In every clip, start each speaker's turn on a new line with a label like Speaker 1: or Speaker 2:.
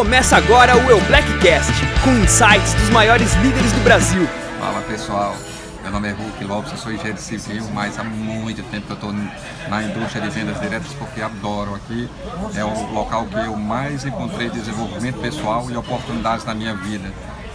Speaker 1: Começa agora o Eu Blackcast, com insights dos maiores líderes do Brasil.
Speaker 2: Fala pessoal, meu nome é Hulk Lopes, eu sou engenheiro civil, mas há muito tempo que eu estou na indústria de vendas diretas porque adoro aqui. É o local que eu mais encontrei desenvolvimento pessoal e oportunidades na minha vida.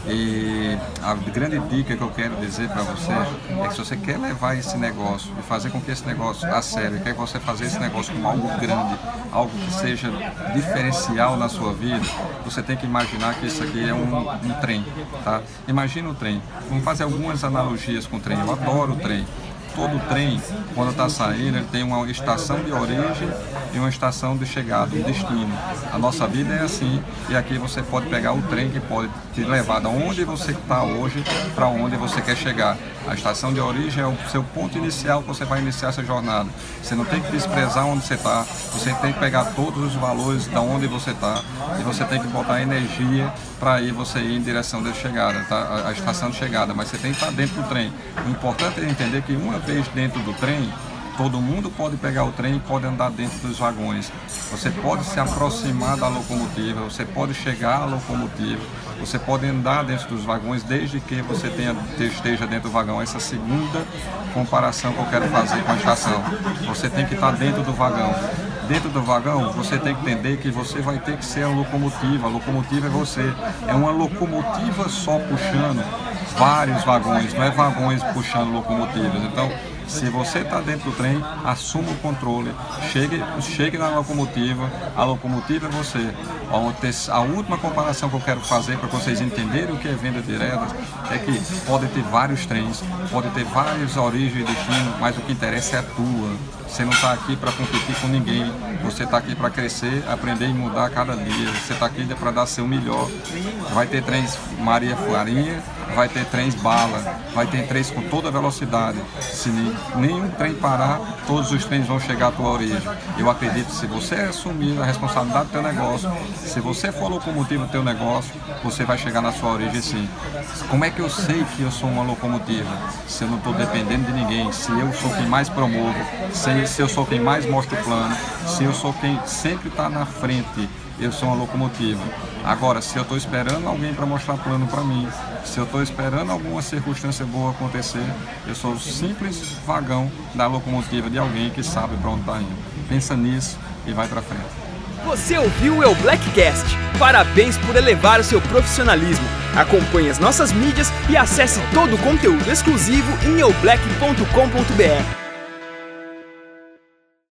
Speaker 2: E a grande dica que eu quero dizer para você é que se você quer levar esse negócio e fazer com que esse negócio a sério, quer você fazer esse negócio como algo grande, algo que seja diferencial na sua vida, você tem que imaginar que isso aqui é um, um trem, tá? Imagina o trem. Vamos fazer algumas analogias com o trem. Eu adoro o trem todo trem, quando está saindo, ele tem uma estação de origem e uma estação de chegada, um destino. A nossa vida é assim, e aqui você pode pegar o trem que pode te levar da onde você está hoje para onde você quer chegar. A estação de origem é o seu ponto inicial que você vai iniciar essa jornada. Você não tem que desprezar onde você está, você tem que pegar todos os valores da onde você está e você tem que botar energia para aí você ir em direção da chegada, tá? a estação de chegada, mas você tem que estar dentro do trem. O importante é entender que uma vez dentro do trem, Todo mundo pode pegar o trem e pode andar dentro dos vagões. Você pode se aproximar da locomotiva, você pode chegar à locomotiva, você pode andar dentro dos vagões desde que você tenha, esteja dentro do vagão. Essa segunda comparação que eu quero fazer com a estação. Você tem que estar dentro do vagão. Dentro do vagão, você tem que entender que você vai ter que ser a locomotiva. A locomotiva é você. É uma locomotiva só puxando vários vagões, não é vagões puxando locomotivas. Então, se você está dentro do trem, assuma o controle, chegue, chegue na locomotiva, a locomotiva é você. A última comparação que eu quero fazer para vocês entenderem o que é venda direta é que pode ter vários trens, pode ter várias origens e destinos, mas o que interessa é a tua. Você não está aqui para competir com ninguém, você está aqui para crescer, aprender e mudar a cada dia. Você está aqui para dar seu melhor. Vai ter trens Maria Farinha, vai ter trens bala, vai ter trens com toda velocidade. Se nenhum trem parar, todos os trens vão chegar à tua origem. Eu acredito que se você assumir a responsabilidade do teu negócio, se você for locomotiva do teu negócio, você vai chegar na sua origem sim. Como é que eu sei que eu sou uma locomotiva? Se eu não estou dependendo de ninguém, se eu sou quem mais promovo, se, se eu sou quem mais mostra o plano, se eu sou quem sempre está na frente eu sou uma locomotiva. Agora, se eu estou esperando alguém para mostrar plano para mim, se eu estou esperando alguma circunstância boa acontecer, eu sou o simples vagão da locomotiva de alguém que sabe para onde está indo. Pensa nisso e vai para frente.
Speaker 1: Você ouviu o El Blackcast? Parabéns por elevar o seu profissionalismo. Acompanhe as nossas mídias e acesse todo o conteúdo exclusivo em eublack.com.br.